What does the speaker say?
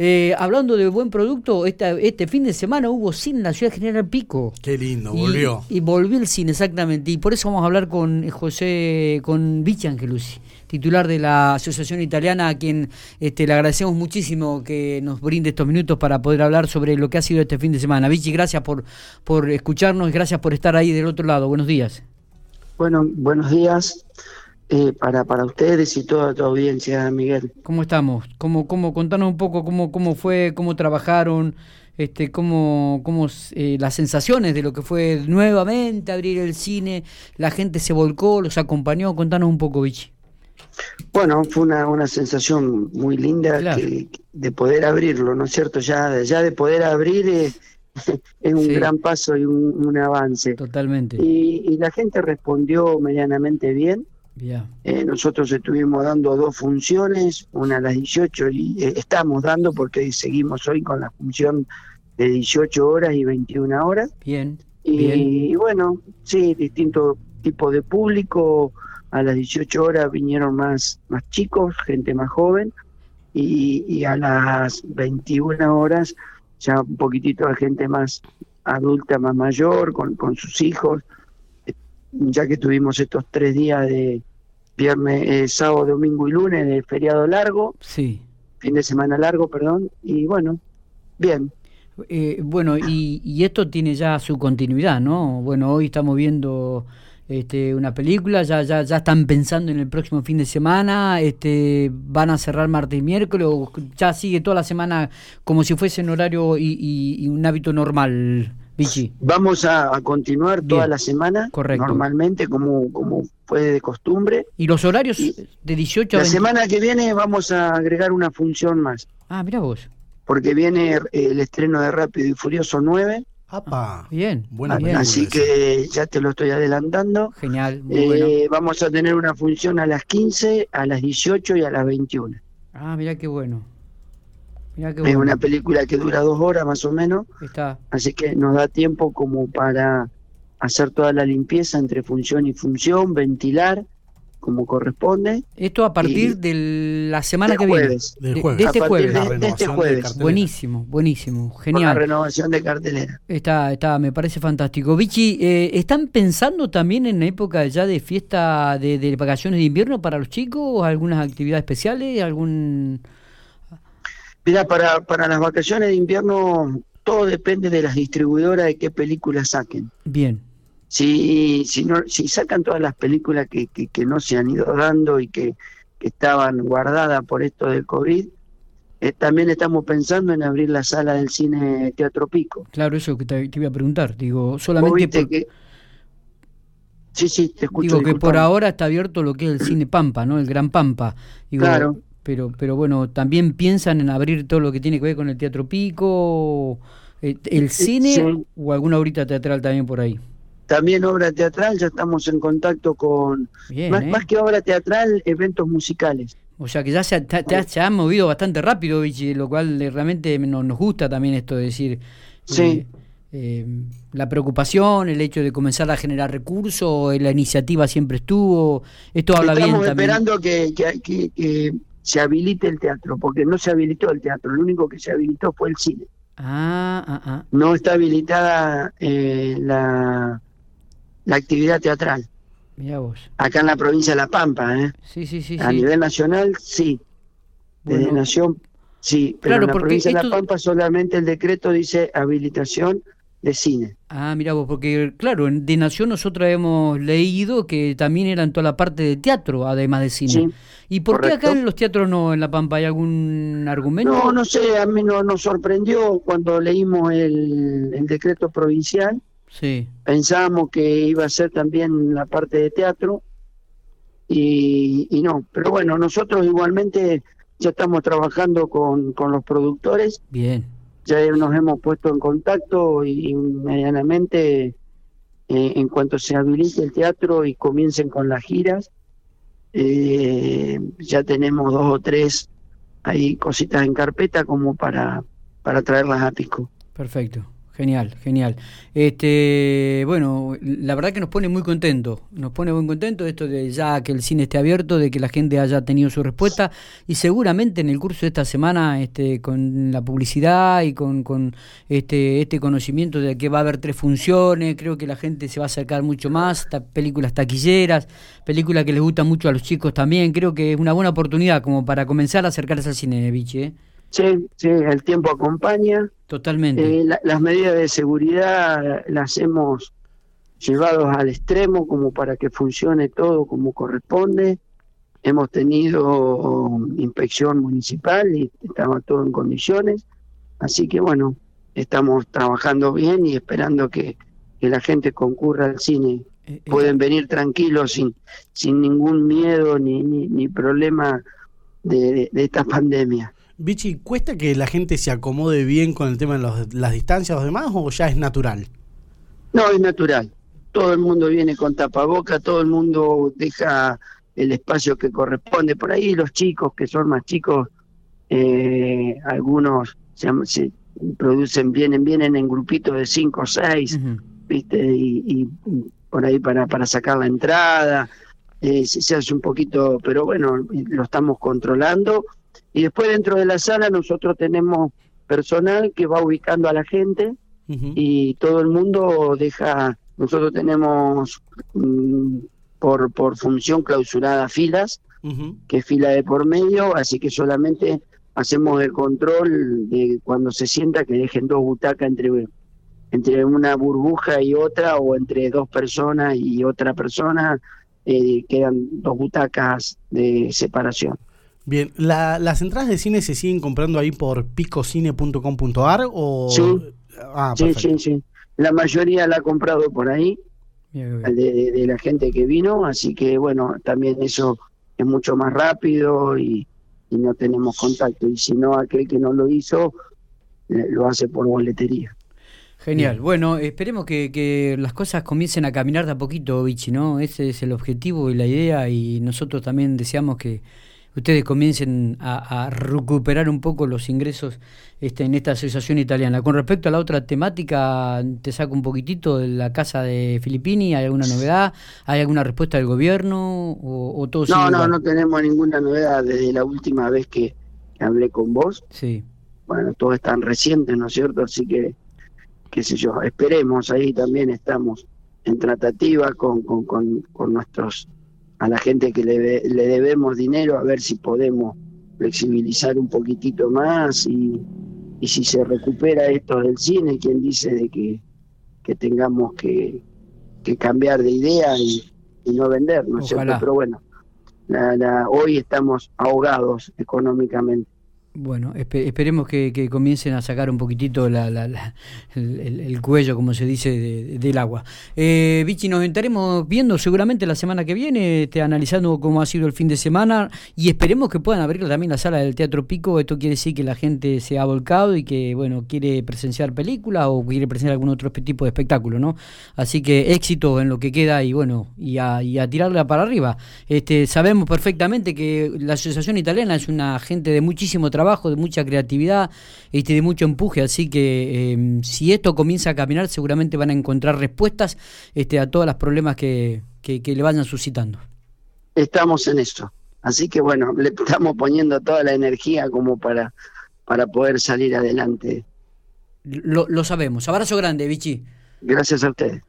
Eh, hablando de buen producto, este fin de semana hubo cine en la ciudad General Pico. Qué lindo, volvió. Y, volvió el cine, exactamente. Y por eso vamos a hablar con José, con Vichy Angelucci, titular de la Asociación Italiana, a quien este, le agradecemos muchísimo que nos brinde estos minutos para poder hablar sobre lo que ha sido este fin de semana. Vichy, gracias por, por escucharnos, gracias por estar ahí del otro lado. Buenos días. Bueno, buenos días. Eh, para, para ustedes y toda tu audiencia, Miguel. ¿Cómo estamos? ¿Cómo, cómo, contanos un poco cómo, cómo fue, cómo trabajaron, este, cómo, cómo eh, las sensaciones de lo que fue nuevamente abrir el cine, la gente se volcó, los acompañó, contanos un poco, Vichy. Bueno, fue una, una sensación muy linda de poder abrirlo, ¿no es cierto? Ya, ya de poder abrir eh, es un gran paso y un, avance. Totalmente. Y, y, la gente respondió medianamente bien. Eh, nosotros estuvimos dando dos funciones, una a las 18 y eh, estamos dando porque seguimos hoy con la función de 18 horas y 21 horas. Bien. Y, bueno, sí, distintos tipos de público. A las 18 horas vinieron más, más chicos, gente más joven, y, y a las 21 horas ya un poquitito de gente más adulta, más mayor, con, con sus hijos, ya que tuvimos estos tres días de, viernes, eh, sábado, domingo y lunes de feriado largo. Sí. Fin de semana largo, perdón. Y bueno, bien. Eh, bueno, y, y, esto tiene ya su continuidad, ¿no? Bueno, hoy estamos viendo este, una película, ya, ya, ya están pensando en el próximo fin de semana, este, van a cerrar martes y miércoles, o ya sigue toda la semana como si fuese un horario y, y un hábito normal. Vamos a, continuar toda la semana, normalmente, como, como fue de costumbre. ¿Y los horarios de 18 a La semana que viene vamos a agregar una función más. Ah, mira vos. Porque viene el estreno de Rápido y Furioso 9. ¡Apa! Bien. Buena Así que ya te lo estoy adelantando. Genial. Eh, vamos a tener una función a las 15, a las 18 y a las 21. Ah, mira qué bueno. Es una película que dura dos horas más o menos. Está. Así que nos da tiempo como para hacer toda la limpieza entre función y función, ventilar como corresponde. Esto a partir de la semana que viene. De, jueves. de, este jueves. De, este jueves. Buenísimo, buenísimo, genial. la renovación de cartelera. Está, está, me parece fantástico. Vichy, eh, ¿están pensando también en la época ya de fiesta de, de vacaciones de invierno para los chicos? ¿Algunas actividades especiales? ¿Algún Mira, para, para las vacaciones de invierno todo depende de las distribuidoras de qué películas saquen. Bien. Si, si, no, si sacan todas las películas que, que, no se han ido dando y que, estaban guardadas por esto del COVID, eh, también estamos pensando en abrir la sala del cine Teatro Pico. Claro, eso que te, iba a preguntar. Digo, solamente que... Sí, sí, te escucho. Digo que por ahora está abierto lo que es el cine Pampa, ¿no? El Gran Pampa. claro pero, pero bueno, también piensan en abrir todo lo que tiene que ver con el Teatro Pico, eh, el eh, cine o alguna obrita teatral también por ahí. También obra teatral, ya estamos en contacto con, más, ¿eh? más que obra teatral, eventos musicales. O sea que ya se, se han movido bastante rápido, Vichy, lo cual realmente nos, nos gusta también esto de decir. Sí. la preocupación, el hecho de comenzar a generar recursos, la iniciativa siempre estuvo. Esto habla bien también. esperando que, que, que, se habilite el teatro, porque no se habilitó el teatro, lo único que se habilitó fue el cine. Ah, ah, ah. No está habilitada eh, la, la actividad teatral. Mira vos. Acá en la provincia de La Pampa, ¿eh? Sí, sí, sí. A nivel nacional, sí. De Nación, sí. Pero en la provincia de La Pampa solamente el decreto dice habilitación de cine. Ah, mira vos, porque claro, de Nación nosotros hemos leído que también era en toda la parte de teatro, además de cine. ¿Y por qué acá en los teatros no, en La Pampa, hay algún argumento? No, no sé, a mí no, nos sorprendió cuando leímos el, el decreto provincial. Sí. Pensábamos que iba a ser también la parte de teatro y, y no, pero bueno, nosotros igualmente ya estamos trabajando con, con los productores. Bien ya nos hemos puesto en contacto y, medianamente eh, en cuanto se habilite el teatro y comiencen con las giras, eh, ya tenemos dos o tres ahí cositas en carpeta como para, para traerlas a Pico. Perfecto. Genial, genial. Este, bueno, la verdad que nos pone muy contentos, nos pone muy contentos esto de ya que el cine esté abierto, de que la gente haya tenido su respuesta y seguramente en el curso de esta semana, este, con la publicidad y con, con este, este conocimiento de que va a haber tres funciones, creo que la gente se va a acercar mucho más, películas taquilleras, películas que les gustan mucho a los chicos también, creo que es una buena oportunidad como para comenzar a acercarse al cine, Vichy. ¿eh? Sí, sí, el tiempo acompaña. Totalmente. Eh, las medidas de seguridad las hemos llevado al extremo como para que funcione todo como corresponde. Hemos tenido inspección municipal y estaba todo en condiciones. Así que bueno, estamos trabajando bien y esperando que, la gente concurra al cine. Eh, eh, Pueden venir tranquilos sin, sin ningún miedo ni, ni, problema de esta pandemia. Vichy, ¿cuesta que la gente se acomode bien con el tema de las distancias o demás o ya es natural? No, es natural. Todo el mundo viene con tapaboca, todo el mundo deja el espacio que corresponde. Por ahí los chicos que son más chicos, eh, algunos se, producen, vienen, vienen en grupitos de cinco o seis, ¿viste? Y, por ahí para, para sacar la entrada. Eh, se hace un poquito, pero bueno, lo estamos controlando y después dentro de la sala nosotros tenemos personal que va ubicando a la gente y todo el mundo deja, nosotros tenemos mm, por, por función clausurada filas, que es fila de por medio, así que solamente hacemos el control de cuando se sienta que dejen dos butacas entre entre una burbuja y otra o entre dos personas y otra persona eh, quedan dos butacas de separación. Bien, ¿las entradas de cine se siguen comprando ahí por picocine.com.ar o...? Sí, ah, sí, sí, sí. La mayoría la ha comprado por ahí, De, la gente que vino, así que bueno, también eso es mucho más rápido y, no tenemos contacto. Y si no, aquel que no lo hizo, lo hace por boletería. Genial. Bueno, esperemos que, que, las cosas comiencen a caminar de a poquito, Vichy, ¿no? Ese es el objetivo y la idea y nosotros también deseamos que ustedes comiencen a, recuperar un poco los ingresos este, en esta asociación italiana. Con respecto a la otra temática, te saco un poquitito de la casa de Filippini, ¿hay alguna novedad? ¿Hay alguna respuesta del gobierno? ¿O, todo no, no, no tenemos ninguna novedad desde la última vez que, hablé con vos. Sí. Bueno, todo es tan reciente, ¿no es cierto? Así que, qué sé yo, esperemos, ahí también estamos en tratativa con, con, con, con nuestros a la gente que le, le debemos dinero a ver si podemos flexibilizar un poquitito más y, y si se recupera esto del cine, quien dice de que, que tengamos que, que cambiar de idea y, no vender, ¿no es cierto? Pero bueno, la, hoy estamos ahogados económicamente. Bueno, esperemos que, comiencen a sacar un poquitito el, cuello, como se dice, del agua. Eh, Vichy, nos estaremos viendo seguramente la semana que viene, este, analizando cómo ha sido el fin de semana y esperemos que puedan abrir también la sala del Teatro Pico. Esto quiere decir que la gente se ha volcado y que, bueno, quiere presenciar películas o quiere presenciar algún otro tipo de espectáculo, ¿no? Así que éxito en lo que queda y, bueno, y a, y a tirarla para arriba. Este, sabemos perfectamente que la Asociación Italiana es una gente de muchísimo trabajo de mucha creatividad y de mucho empuje, así que em, si esto comienza a caminar seguramente van a encontrar respuestas este, a todos los problemas que, que, le vayan suscitando. Estamos en eso, así que bueno, le estamos poniendo toda la energía como para, para poder salir adelante. Lo, lo sabemos. Abrazo grande, Vichy. Gracias a ustedes.